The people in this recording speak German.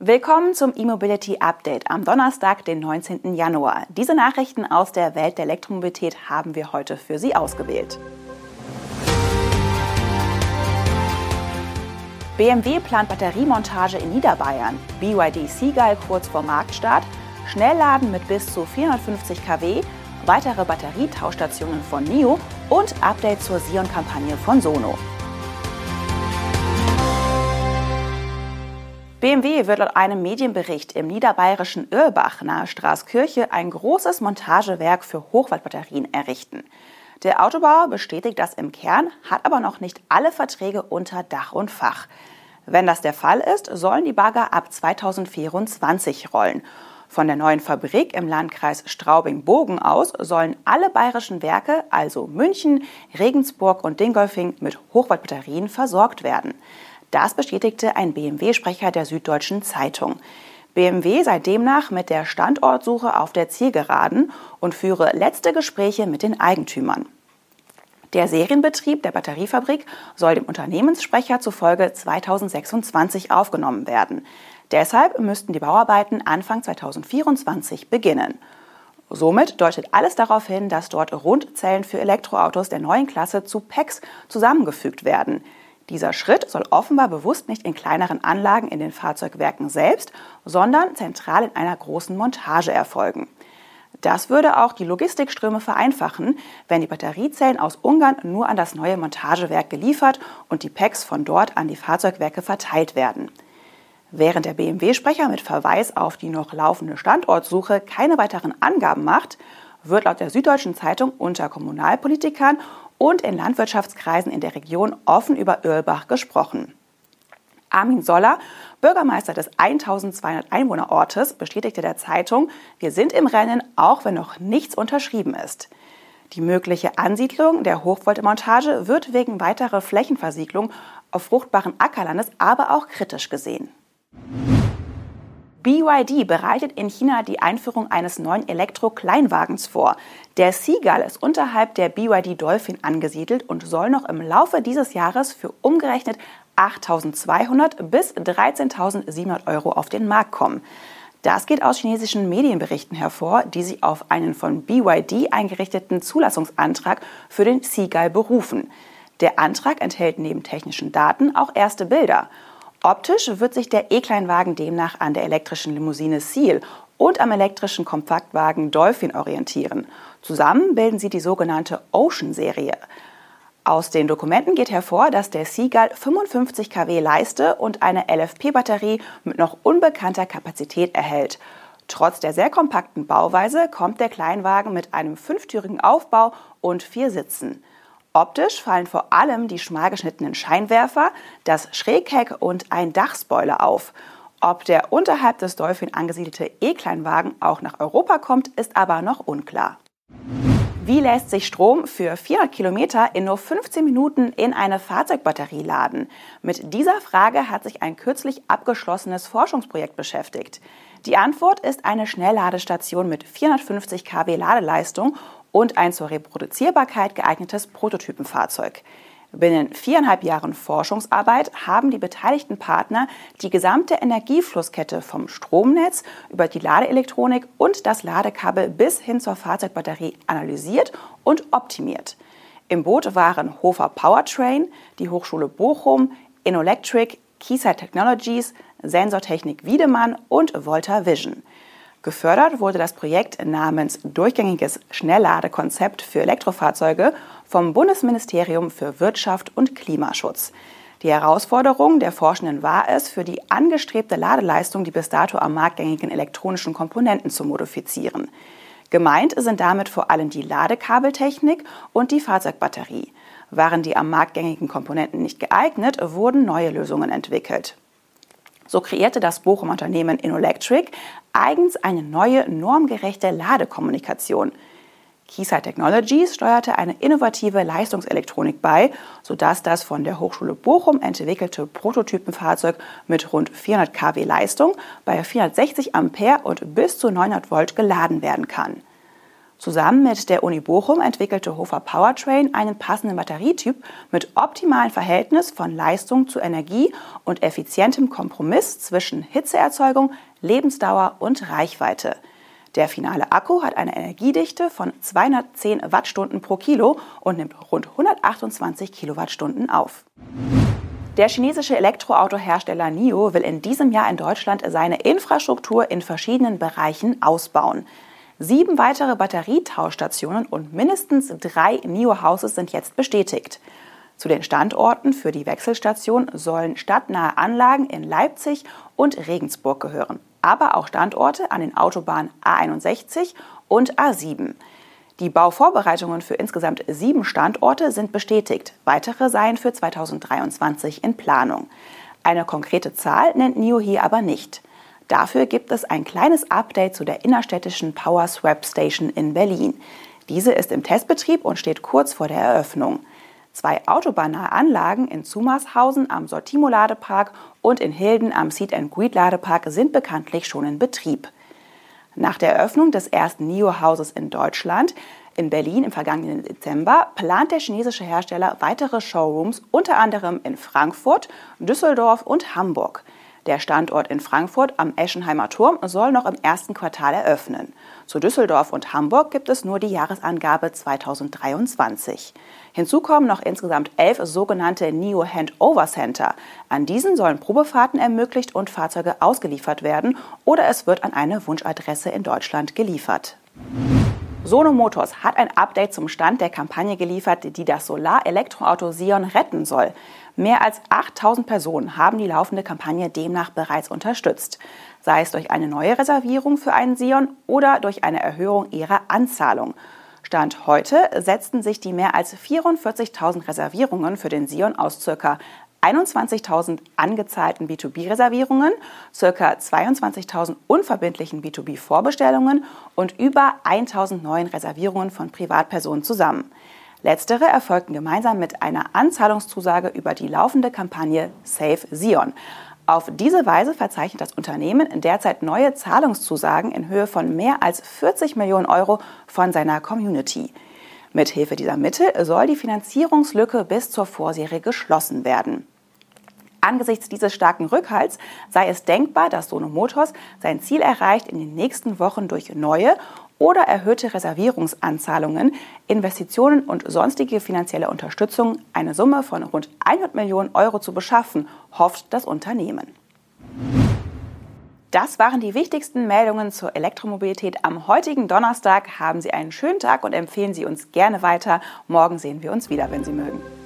Willkommen zum E-Mobility Update am Donnerstag, den 19. Januar. Diese Nachrichten aus der Welt der Elektromobilität haben wir heute für Sie ausgewählt. BMW plant Batteriemontage in Niederbayern, BYD Seagull kurz vor Marktstart, Schnellladen mit bis zu 450 kW, weitere Batterietauschstationen von NIO und Update zur Sion-Kampagne von Sono. BMW wird laut einem Medienbericht im niederbayerischen Irlbach nahe Straßkirche ein großes Montagewerk für Hochwaldbatterien errichten. Der Autobauer bestätigt das im Kern, hat aber noch nicht alle Verträge unter Dach und Fach. Wenn das der Fall ist, sollen die Bagger ab 2024 rollen. Von der neuen Fabrik im Landkreis Straubing-Bogen aus sollen alle bayerischen Werke, also München, Regensburg und Dingolfing, mit Hochwaldbatterien versorgt werden. Das bestätigte ein BMW-Sprecher der Süddeutschen Zeitung. BMW sei demnach mit der Standortsuche auf der Zielgeraden und führe letzte Gespräche mit den Eigentümern. Der Serienbetrieb der Batteriefabrik soll dem Unternehmenssprecher zufolge 2026 aufgenommen werden. Deshalb müssten die Bauarbeiten Anfang 2024 beginnen. Somit deutet alles darauf hin, dass dort Rundzellen für Elektroautos der neuen Klasse zu PECs zusammengefügt werden. Dieser Schritt soll offenbar bewusst nicht in kleineren Anlagen in den Fahrzeugwerken selbst, sondern zentral in einer großen Montage erfolgen. Das würde auch die Logistikströme vereinfachen, wenn die Batteriezellen aus Ungarn nur an das neue Montagewerk geliefert und die Packs von dort an die Fahrzeugwerke verteilt werden. Während der BMW-Sprecher mit Verweis auf die noch laufende Standortsuche keine weiteren Angaben macht, wird laut der Süddeutschen Zeitung unter Kommunalpolitikern und in Landwirtschaftskreisen in der Region offen über Irlbach gesprochen. Armin Soller, Bürgermeister des 1200 Einwohnerortes, bestätigte der Zeitung, wir sind im Rennen, auch wenn noch nichts unterschrieben ist. Die mögliche Ansiedlung der Hochvoltmontage wird wegen weiterer Flächenversiegelung auf fruchtbaren Ackerlandes aber auch kritisch gesehen. BYD bereitet in China die Einführung eines neuen Elektro-Kleinwagens vor. Der Seagull ist unterhalb der BYD Dolphin angesiedelt und soll noch im Laufe dieses Jahres für umgerechnet 8.200 bis 13.700 Euro auf den Markt kommen. Das geht aus chinesischen Medienberichten hervor, die sich auf einen von BYD eingerichteten Zulassungsantrag für den Seagull berufen. Der Antrag enthält neben technischen Daten auch erste Bilder. Optisch wird sich der E-Kleinwagen demnach an der elektrischen Limousine Seal und am elektrischen Kompaktwagen Dolphin orientieren. Zusammen bilden sie die sogenannte Ocean-Serie. Aus den Dokumenten geht hervor, dass der Seagull 55 kW Leiste und eine LFP-Batterie mit noch unbekannter Kapazität erhält. Trotz der sehr kompakten Bauweise kommt der Kleinwagen mit einem fünftürigen Aufbau und vier Sitzen. Optisch fallen vor allem die schmal geschnittenen Scheinwerfer, das Schrägheck und ein Dachspoiler auf. Ob der unterhalb des Dolphin angesiedelte E-Kleinwagen auch nach Europa kommt, ist aber noch unklar. Wie lässt sich Strom für 400 Kilometer in nur 15 Minuten in eine Fahrzeugbatterie laden? Mit dieser Frage hat sich ein kürzlich abgeschlossenes Forschungsprojekt beschäftigt. Die Antwort ist eine Schnellladestation mit 450 kW Ladeleistung und ein zur Reproduzierbarkeit geeignetes Prototypenfahrzeug. Binnen viereinhalb Jahren Forschungsarbeit haben die beteiligten Partner die gesamte Energieflusskette vom Stromnetz über die Ladeelektronik und das Ladekabel bis hin zur Fahrzeugbatterie analysiert und optimiert. Im Boot waren Hofer Powertrain, die Hochschule Bochum, Innolectric, Keysight Technologies, Sensortechnik Wiedemann und Volta Vision. Gefördert wurde das Projekt namens Durchgängiges Schnellladekonzept für Elektrofahrzeuge vom Bundesministerium für Wirtschaft und Klimaschutz. Die Herausforderung der Forschenden war es, für die angestrebte Ladeleistung die bis dato am Markt gängigen elektronischen Komponenten zu modifizieren. Gemeint sind damit vor allem die Ladekabeltechnik und die Fahrzeugbatterie. Waren die am Markt gängigen Komponenten nicht geeignet, wurden neue Lösungen entwickelt. So kreierte das Bochum Unternehmen InnoElectric eigens eine neue normgerechte Ladekommunikation. Keysight Technologies steuerte eine innovative Leistungselektronik bei, sodass das von der Hochschule Bochum entwickelte Prototypenfahrzeug mit rund 400 kW Leistung bei 460 Ampere und bis zu 900 Volt geladen werden kann. Zusammen mit der Uni Bochum entwickelte Hofer Powertrain einen passenden Batterietyp mit optimalem Verhältnis von Leistung zu Energie und effizientem Kompromiss zwischen Hitzeerzeugung, Lebensdauer und Reichweite. Der finale Akku hat eine Energiedichte von 210 Wattstunden pro Kilo und nimmt rund 128 Kilowattstunden auf. Der chinesische Elektroautohersteller NIO will in diesem Jahr in Deutschland seine Infrastruktur in verschiedenen Bereichen ausbauen. Sieben weitere Batterietauschstationen und mindestens drei NIO-Houses sind jetzt bestätigt. Zu den Standorten für die Wechselstation sollen stadtnahe Anlagen in Leipzig und Regensburg gehören, aber auch Standorte an den Autobahnen A61 und A7. Die Bauvorbereitungen für insgesamt sieben Standorte sind bestätigt. Weitere seien für 2023 in Planung. Eine konkrete Zahl nennt NIO hier aber nicht. Dafür gibt es ein kleines Update zu der innerstädtischen Power Swap Station in Berlin. Diese ist im Testbetrieb und steht kurz vor der Eröffnung. Zwei autobahnnahe Anlagen in Zumarshausen am Sortimo-Ladepark und in Hilden am Seat Greet-Ladepark sind bekanntlich schon in Betrieb. Nach der Eröffnung des ersten NIO-Hauses in Deutschland in Berlin im vergangenen Dezember plant der chinesische Hersteller weitere Showrooms unter anderem in Frankfurt, Düsseldorf und Hamburg. Der Standort in Frankfurt am Eschenheimer Turm soll noch im ersten Quartal eröffnen. Zu Düsseldorf und Hamburg gibt es nur die Jahresangabe 2023. Hinzu kommen noch insgesamt elf sogenannte NIO Handover Center. An diesen sollen Probefahrten ermöglicht und Fahrzeuge ausgeliefert werden oder es wird an eine Wunschadresse in Deutschland geliefert. Sono Motors hat ein Update zum Stand der Kampagne geliefert, die das Solar-Elektroauto Sion retten soll. Mehr als 8000 Personen haben die laufende Kampagne demnach bereits unterstützt, sei es durch eine neue Reservierung für einen Sion oder durch eine Erhöhung ihrer Anzahlung. Stand heute setzten sich die mehr als 44.000 Reservierungen für den Sion aus ca. 21.000 angezahlten B2B-Reservierungen, ca. 22.000 unverbindlichen B2B-Vorbestellungen und über 1.000 neuen Reservierungen von Privatpersonen zusammen. Letztere erfolgten gemeinsam mit einer Anzahlungszusage über die laufende Kampagne Save Sion. Auf diese Weise verzeichnet das Unternehmen derzeit neue Zahlungszusagen in Höhe von mehr als 40 Millionen Euro von seiner Community. Mithilfe dieser Mittel soll die Finanzierungslücke bis zur Vorserie geschlossen werden. Angesichts dieses starken Rückhalts sei es denkbar, dass Sono Motors sein Ziel erreicht, in den nächsten Wochen durch neue oder erhöhte Reservierungsanzahlungen, Investitionen und sonstige finanzielle Unterstützung eine Summe von rund 100 Millionen Euro zu beschaffen, hofft das Unternehmen. Das waren die wichtigsten Meldungen zur Elektromobilität am heutigen Donnerstag. Haben Sie einen schönen Tag und empfehlen Sie uns gerne weiter. Morgen sehen wir uns wieder, wenn Sie mögen.